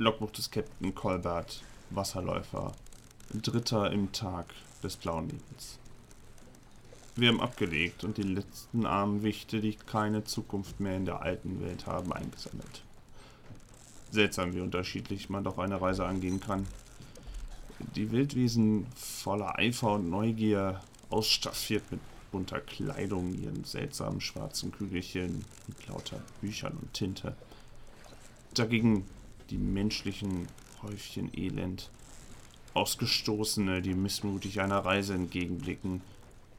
Logbuch des Captain Colbert, Wasserläufer, Dritter im Tag des blauen Nebels. Wir haben abgelegt und die letzten armen Wichte, die keine Zukunft mehr in der alten Welt haben, eingesammelt. Seltsam, wie unterschiedlich man doch eine Reise angehen kann. Die Wildwesen voller Eifer und Neugier, ausstaffiert mit bunter Kleidung, ihren seltsamen schwarzen Kügelchen mit lauter Büchern und Tinte. Dagegen die menschlichen Häufchen Elend, Ausgestoßene, die missmutig einer Reise entgegenblicken,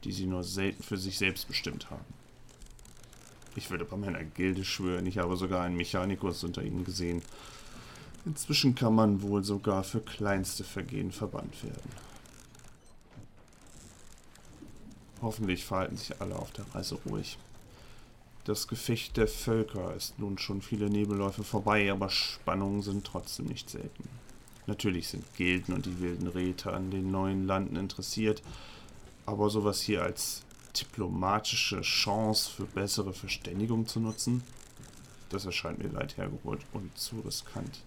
die sie nur selten für sich selbst bestimmt haben. Ich würde bei meiner Gilde schwören, ich habe sogar einen Mechanikus unter ihnen gesehen. Inzwischen kann man wohl sogar für kleinste Vergehen verbannt werden. Hoffentlich verhalten sich alle auf der Reise ruhig. Das Gefecht der Völker ist nun schon viele Nebelläufe vorbei, aber Spannungen sind trotzdem nicht selten. Natürlich sind Gilden und die wilden Räte an den neuen Landen interessiert, aber sowas hier als diplomatische Chance für bessere Verständigung zu nutzen, das erscheint mir weit hergeholt und zu riskant.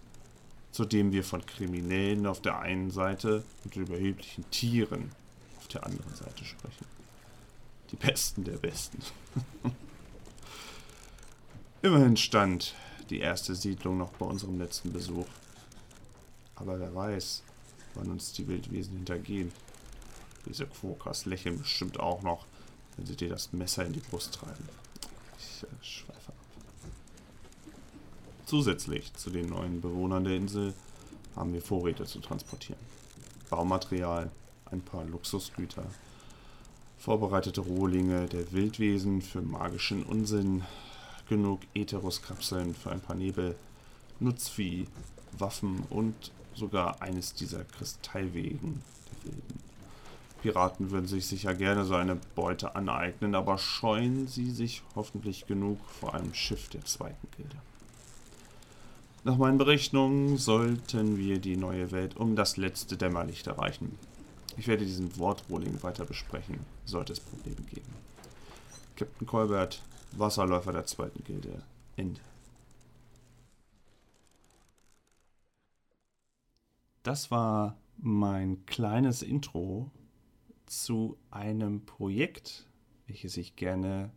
Zudem wir von Kriminellen auf der einen Seite und überheblichen Tieren auf der anderen Seite sprechen. Die Besten der Besten. Immerhin stand die erste Siedlung noch bei unserem letzten Besuch. Aber wer weiß, wann uns die Wildwesen hintergehen. Diese Quokers lächeln bestimmt auch noch, wenn sie dir das Messer in die Brust treiben. Ich äh, schweife ab. Zusätzlich zu den neuen Bewohnern der Insel haben wir Vorräte zu transportieren. Baumaterial, ein paar Luxusgüter, vorbereitete Rohlinge der Wildwesen für magischen Unsinn, genug Ätheruskapseln für ein paar Nebel, Nutzvieh, Waffen und sogar eines dieser Kristallwegen. Piraten würden sich sicher gerne so eine Beute aneignen, aber scheuen sie sich hoffentlich genug vor einem Schiff der zweiten Gilde. Nach meinen Berechnungen sollten wir die neue Welt um das letzte Dämmerlicht erreichen. Ich werde diesen Wortrolling weiter besprechen, sollte es Probleme geben. Captain Colbert, Wasserläufer der zweiten Gilde. Ende. Das war mein kleines Intro zu einem Projekt, welches ich gerne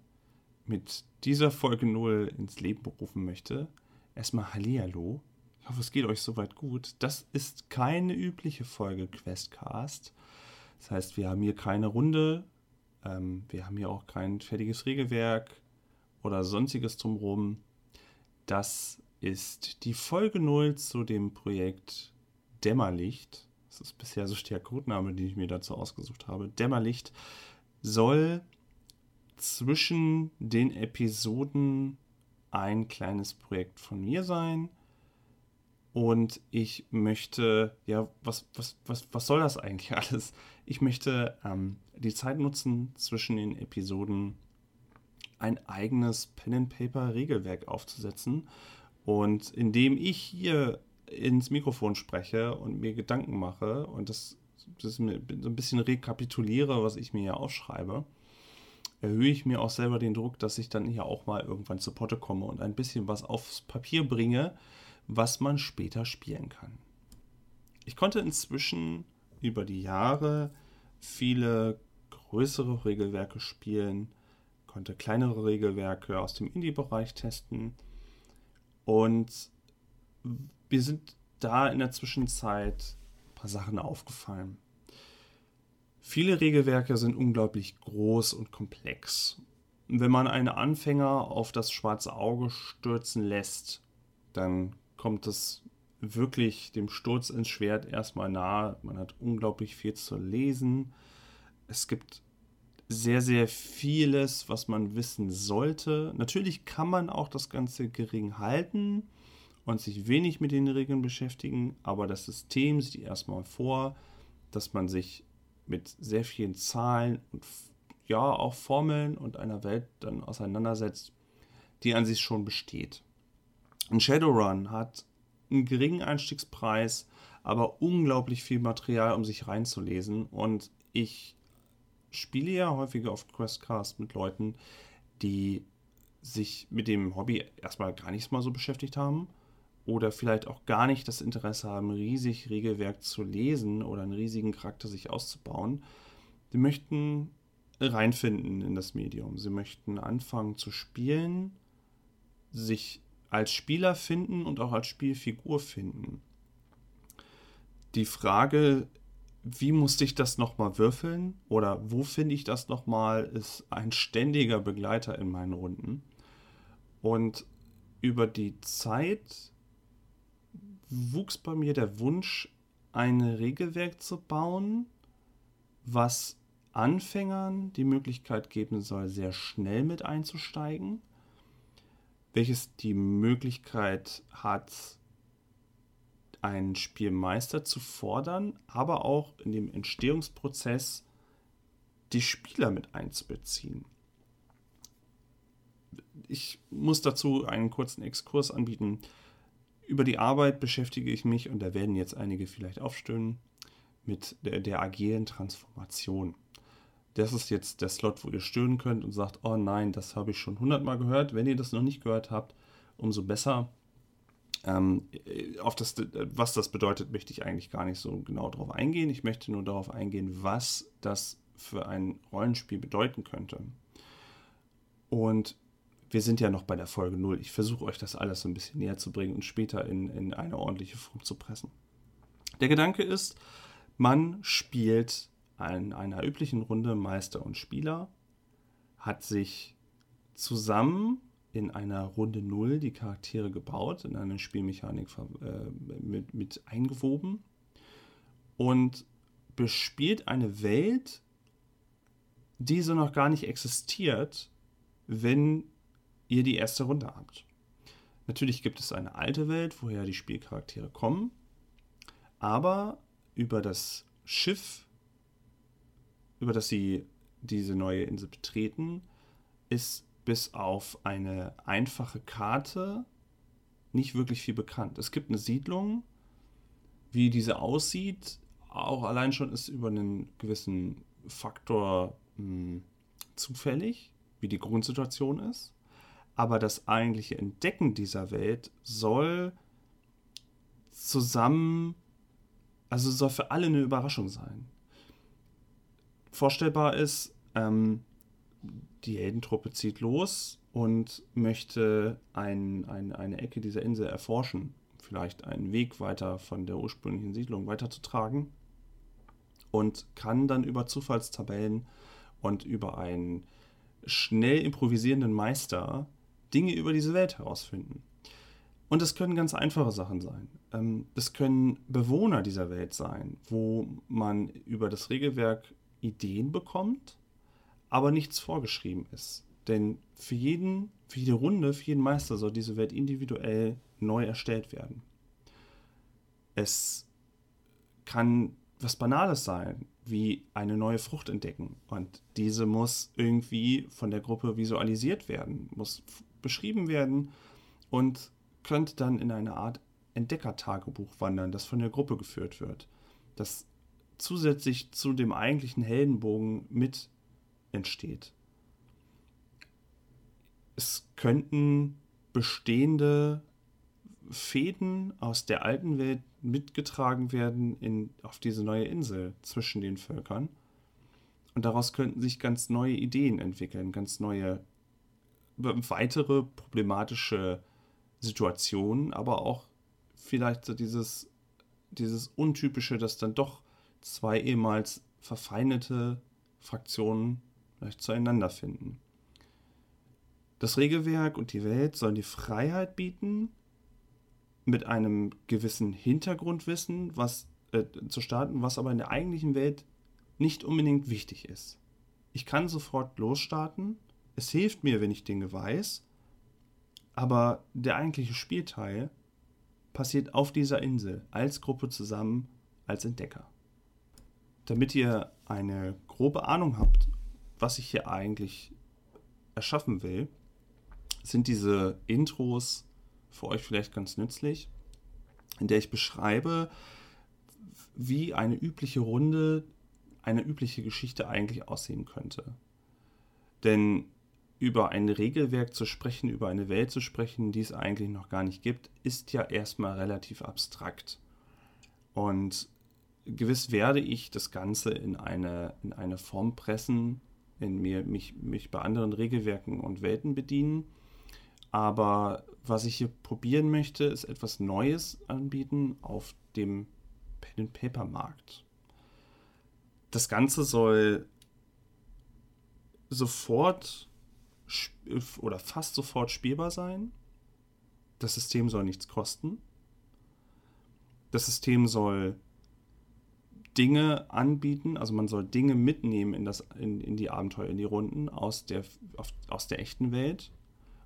mit dieser Folge 0 ins Leben berufen möchte. Erstmal Hallihallo. Ich hoffe, es geht euch soweit gut. Das ist keine übliche Folge Questcast. Das heißt, wir haben hier keine Runde. Ähm, wir haben hier auch kein fertiges Regelwerk oder sonstiges drumherum. Das ist die Folge 0 zu dem Projekt Dämmerlicht das ist bisher so der Codename, den ich mir dazu ausgesucht habe. Dämmerlicht soll zwischen den Episoden ein kleines Projekt von mir sein. Und ich möchte, ja, was, was, was, was soll das eigentlich alles? Ich möchte ähm, die Zeit nutzen, zwischen den Episoden ein eigenes Pen-and-Paper-Regelwerk aufzusetzen. Und indem ich hier ins Mikrofon spreche und mir Gedanken mache und das, das so ein bisschen rekapituliere, was ich mir hier aufschreibe, erhöhe ich mir auch selber den Druck, dass ich dann hier auch mal irgendwann zu Potte komme und ein bisschen was aufs Papier bringe, was man später spielen kann. Ich konnte inzwischen über die Jahre viele größere Regelwerke spielen, konnte kleinere Regelwerke aus dem Indie-Bereich testen und mir sind da in der Zwischenzeit ein paar Sachen aufgefallen. Viele Regelwerke sind unglaublich groß und komplex. Wenn man einen Anfänger auf das schwarze Auge stürzen lässt, dann kommt es wirklich dem Sturz ins Schwert erstmal nahe. Man hat unglaublich viel zu lesen. Es gibt sehr, sehr vieles, was man wissen sollte. Natürlich kann man auch das Ganze gering halten und sich wenig mit den Regeln beschäftigen, aber das System sieht erstmal vor, dass man sich mit sehr vielen Zahlen und ja auch Formeln und einer Welt dann auseinandersetzt, die an sich schon besteht. Ein Shadowrun hat einen geringen Einstiegspreis, aber unglaublich viel Material, um sich reinzulesen. Und ich spiele ja häufiger auf Questcast mit Leuten, die sich mit dem Hobby erstmal gar nichts mal so beschäftigt haben oder vielleicht auch gar nicht das Interesse haben, riesig Regelwerk zu lesen oder einen riesigen Charakter sich auszubauen. Sie möchten reinfinden in das Medium. Sie möchten anfangen zu spielen, sich als Spieler finden und auch als Spielfigur finden. Die Frage, wie musste ich das nochmal würfeln oder wo finde ich das nochmal, ist ein ständiger Begleiter in meinen Runden. Und über die Zeit wuchs bei mir der Wunsch, ein Regelwerk zu bauen, was Anfängern die Möglichkeit geben soll, sehr schnell mit einzusteigen, welches die Möglichkeit hat, einen Spielmeister zu fordern, aber auch in dem Entstehungsprozess die Spieler mit einzubeziehen. Ich muss dazu einen kurzen Exkurs anbieten. Über die Arbeit beschäftige ich mich, und da werden jetzt einige vielleicht aufstöhnen, mit der, der agilen Transformation. Das ist jetzt der Slot, wo ihr stöhnen könnt und sagt, oh nein, das habe ich schon hundertmal gehört. Wenn ihr das noch nicht gehört habt, umso besser. Ähm, auf das, was das bedeutet, möchte ich eigentlich gar nicht so genau darauf eingehen. Ich möchte nur darauf eingehen, was das für ein Rollenspiel bedeuten könnte. Und wir sind ja noch bei der Folge 0. Ich versuche euch das alles so ein bisschen näher zu bringen und später in, in eine ordentliche Form zu pressen. Der Gedanke ist, man spielt in einer üblichen Runde Meister und Spieler, hat sich zusammen in einer Runde 0 die Charaktere gebaut, in eine Spielmechanik äh, mit, mit eingewoben und bespielt eine Welt, die so noch gar nicht existiert, wenn ihr die erste Runde habt. Natürlich gibt es eine alte Welt, woher die Spielcharaktere kommen, aber über das Schiff, über das sie diese neue Insel betreten, ist bis auf eine einfache Karte nicht wirklich viel bekannt. Es gibt eine Siedlung, wie diese aussieht, auch allein schon ist über einen gewissen Faktor mh, hm, zufällig, wie die Grundsituation ist aber das eigentliche Entdecken dieser Welt soll zusammen, also soll für alle eine Überraschung sein. Vorstellbar ist, ähm, die Heldentruppe zieht los und möchte ein, ein, eine Ecke dieser Insel erforschen, vielleicht einen Weg weiter von der ursprünglichen Siedlung weiterzutragen und kann dann über Zufallstabellen und über einen schnell improvisierenden Meister Dinge über diese Welt herausfinden. Und es können ganz einfache Sachen sein. Ähm, es können Bewohner dieser Welt sein, wo man über das Regelwerk Ideen bekommt, aber nichts vorgeschrieben ist. Denn für jeden, für jede Runde, für jeden Meister soll diese Welt individuell neu erstellt werden. Es kann was Banales sein, wie eine neue Frucht entdecken. Und diese muss irgendwie von der Gruppe visualisiert werden, muss beschrieben werden und könnte dann in eine Art Entdeckertagebuch wandern, das von der Gruppe geführt wird, das zusätzlich zu dem eigentlichen Heldenbogen mit entsteht. Es könnten bestehende Fäden aus der alten Welt mitgetragen werden in, auf diese neue Insel zwischen den Völkern. Und daraus könnten sich ganz neue Ideen entwickeln, ganz neue weitere problematische Situationen, aber auch vielleicht so dieses, dieses Untypische, dass dann doch zwei ehemals verfeindete Fraktionen vielleicht zueinander finden. Das Regelwerk und die Welt sollen die Freiheit bieten, mit einem gewissen Hintergrundwissen was, äh, zu starten, was aber in der eigentlichen Welt nicht unbedingt wichtig ist. Ich kann sofort losstarten es hilft mir, wenn ich Dinge weiß, aber der eigentliche Spielteil passiert auf dieser Insel als Gruppe zusammen als Entdecker. Damit ihr eine grobe Ahnung habt, was ich hier eigentlich erschaffen will, sind diese Intros für euch vielleicht ganz nützlich, in der ich beschreibe, wie eine übliche Runde, eine übliche Geschichte eigentlich aussehen könnte. Denn über ein Regelwerk zu sprechen, über eine Welt zu sprechen, die es eigentlich noch gar nicht gibt, ist ja erstmal relativ abstrakt. Und gewiss werde ich das Ganze in eine, in eine Form pressen, in mir mich, mich bei anderen Regelwerken und Welten bedienen. Aber was ich hier probieren möchte, ist etwas Neues anbieten auf dem Pen-and-Paper-Markt. Das Ganze soll sofort oder fast sofort spielbar sein. Das System soll nichts kosten. Das System soll Dinge anbieten, also man soll Dinge mitnehmen in, das, in, in die Abenteuer, in die Runden aus der, auf, aus der echten Welt.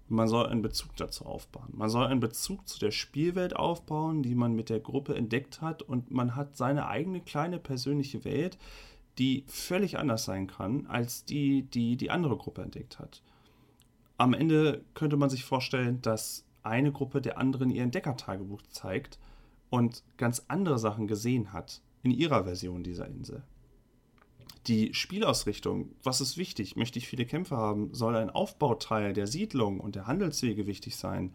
Und man soll einen Bezug dazu aufbauen. Man soll einen Bezug zu der Spielwelt aufbauen, die man mit der Gruppe entdeckt hat. Und man hat seine eigene kleine persönliche Welt, die völlig anders sein kann als die, die die andere Gruppe entdeckt hat. Am Ende könnte man sich vorstellen, dass eine Gruppe der anderen ihr Entdeckertagebuch zeigt und ganz andere Sachen gesehen hat in ihrer Version dieser Insel. Die Spielausrichtung, was ist wichtig? Möchte ich viele Kämpfe haben? Soll ein Aufbauteil der Siedlung und der Handelswege wichtig sein?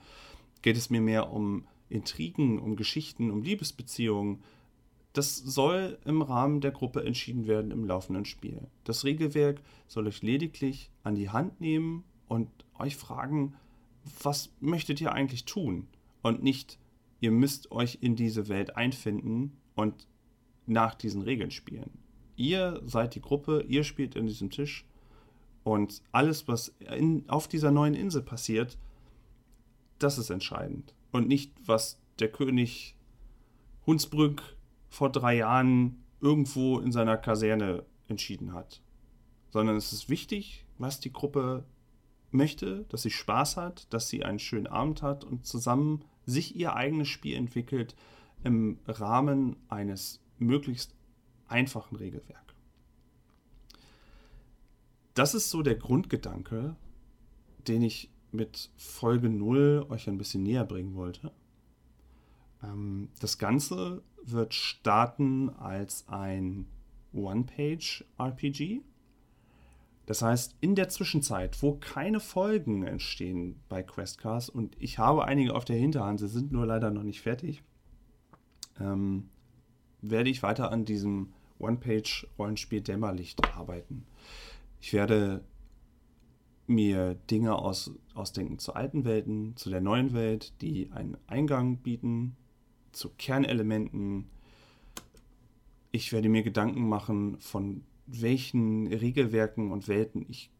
Geht es mir mehr um Intrigen, um Geschichten, um Liebesbeziehungen? Das soll im Rahmen der Gruppe entschieden werden im laufenden Spiel. Das Regelwerk soll euch lediglich an die Hand nehmen und euch fragen, was möchtet ihr eigentlich tun? Und nicht, ihr müsst euch in diese Welt einfinden und nach diesen Regeln spielen. Ihr seid die Gruppe, ihr spielt an diesem Tisch und alles, was in, auf dieser neuen Insel passiert, das ist entscheidend. Und nicht, was der König Hunsbrück vor drei Jahren irgendwo in seiner Kaserne entschieden hat. Sondern es ist wichtig, was die Gruppe möchte, dass sie Spaß hat, dass sie einen schönen Abend hat und zusammen sich ihr eigenes Spiel entwickelt im Rahmen eines möglichst einfachen Regelwerk. Das ist so der Grundgedanke, den ich mit Folge 0 euch ein bisschen näher bringen wollte. Ähm, das Ganze wird starten als ein One-Page-RPG. Das heißt, in der Zwischenzeit, wo keine Folgen entstehen bei Questcast, und ich habe einige auf der Hinterhand, sie sind nur leider noch nicht fertig, ähm, werde ich weiter an diesem One-Page-Rollenspiel Dämmerlicht arbeiten. Ich werde mir Dinge aus, ausdenken zu alten Welten, zu der neuen Welt, die einen Eingang bieten, zu Kernelementen. Ich werde mir Gedanken machen, von welchen Regelwerken und Welten ich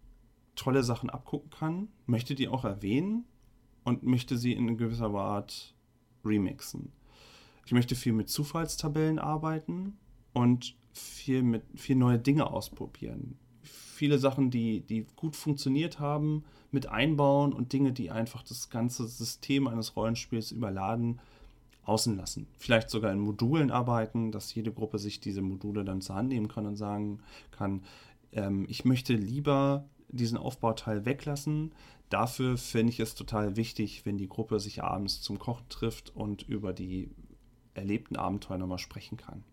tolle Sachen abgucken kann, möchte die auch erwähnen und möchte sie in gewisser Art remixen. Ich möchte viel mit Zufallstabellen arbeiten und viel mit viel neue Dinge ausprobieren. Viele Sachen, die, die gut funktioniert haben, mit einbauen und Dinge, die einfach das ganze System eines Rollenspiels überladen, außen lassen. Vielleicht sogar in Modulen arbeiten, dass jede Gruppe sich diese Module dann zur Hand nehmen kann und sagen kann, ähm, ich möchte lieber diesen Aufbauteil weglassen. Dafür finde ich es total wichtig, wenn die Gruppe sich abends zum Kochen trifft und über die erlebten Abenteuer nochmal sprechen kann.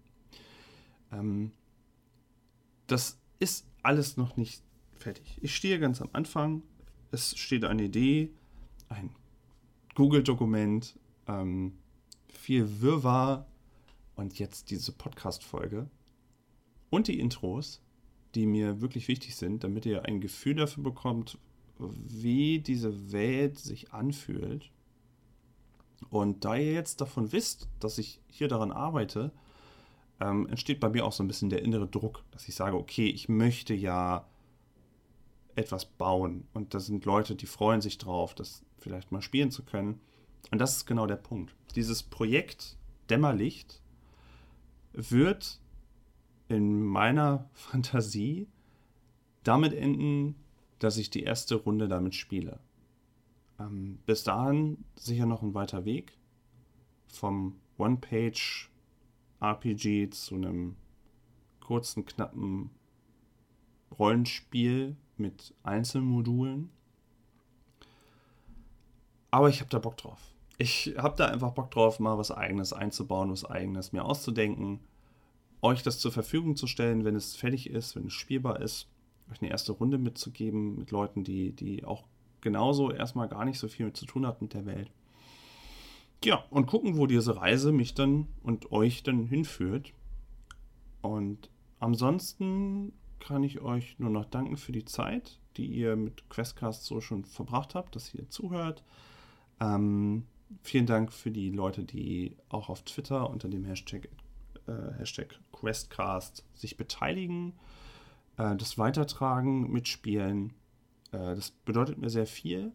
Ähm, das ist alles noch nicht fertig. Ich stehe ganz am Anfang. Es steht eine Idee, ein Google-Dokument, ähm, viel Wirrwarr und jetzt diese Podcast-Folge und die Intros, die mir wirklich wichtig sind, damit ihr ein Gefühl dafür bekommt, wie diese Welt sich anfühlt und da ihr jetzt davon wisst, dass ich hier daran arbeite, ähm, entsteht bei mir auch so ein bisschen der innere Druck, dass ich sage, okay, ich möchte ja etwas bauen. Und da sind Leute, die freuen sich drauf, das vielleicht mal spielen zu können. Und das ist genau der Punkt. Dieses Projekt Dämmerlicht wird in meiner Fantasie damit enden, dass ich die erste Runde damit spiele. Ähm, bis dahin sicher noch ein weiter Weg vom One-Page-RPG zu einem kurzen, knappen Rollenspiel mit Einzelmodulen. Aber ich habe da Bock drauf. Ich habe da einfach Bock drauf, mal was eigenes einzubauen, was eigenes mir auszudenken, euch das zur Verfügung zu stellen, wenn es fertig ist, wenn es spielbar ist. euch eine erste Runde mitzugeben mit Leuten, die, die auch genauso erstmal gar nicht so viel zu tun hat mit der Welt. Ja, und gucken, wo diese Reise mich dann und euch dann hinführt. Und ansonsten kann ich euch nur noch danken für die Zeit, die ihr mit Questcast so schon verbracht habt, dass ihr zuhört. Ähm, vielen Dank für die Leute, die auch auf Twitter unter dem Hashtag, äh, Hashtag Questcast sich beteiligen, äh, das Weitertragen, mitspielen. Äh, das bedeutet mir sehr viel.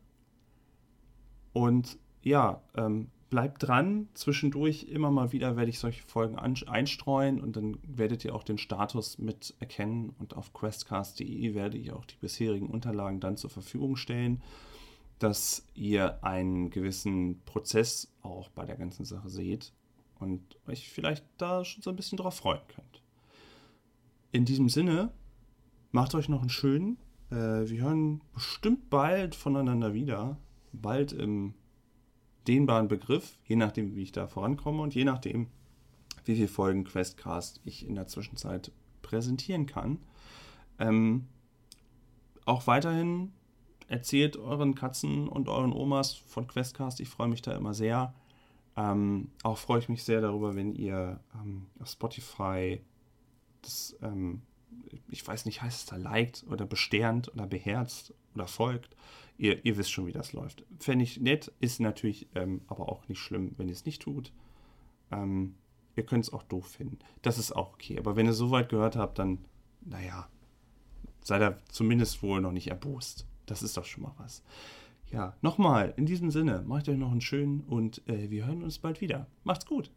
Und ja, ähm, bleibt dran. Zwischendurch immer mal wieder werde ich solche Folgen einstreuen und dann werdet ihr auch den Status mit erkennen. Und auf questcast.de werde ich auch die bisherigen Unterlagen dann zur Verfügung stellen, dass ihr einen gewissen Prozess auch bei der ganzen Sache seht und euch vielleicht da schon so ein bisschen drauf freuen könnt. In diesem Sinne, macht euch noch einen schönen. Äh, wir hören bestimmt bald voneinander wieder. Bald im dehnbaren Begriff, je nachdem, wie ich da vorankomme und je nachdem, wie viele Folgen Questcast ich in der Zwischenzeit präsentieren kann. Ähm, auch weiterhin erzählt euren Katzen und euren Omas von Questcast. Ich freue mich da immer sehr. Ähm, auch freue ich mich sehr darüber, wenn ihr ähm, auf Spotify das, ähm, ich weiß nicht, heißt es da liked oder besternt oder beherzt oder folgt. Ihr, ihr wisst schon, wie das läuft. Fände ich nett, ist natürlich ähm, aber auch nicht schlimm, wenn ihr es nicht tut. Ähm, ihr könnt es auch doof finden. Das ist auch okay. Aber wenn ihr so weit gehört habt, dann, naja, seid ihr zumindest wohl noch nicht erbost. Das ist doch schon mal was. Ja, nochmal, in diesem Sinne, macht euch noch einen schönen und äh, wir hören uns bald wieder. Macht's gut.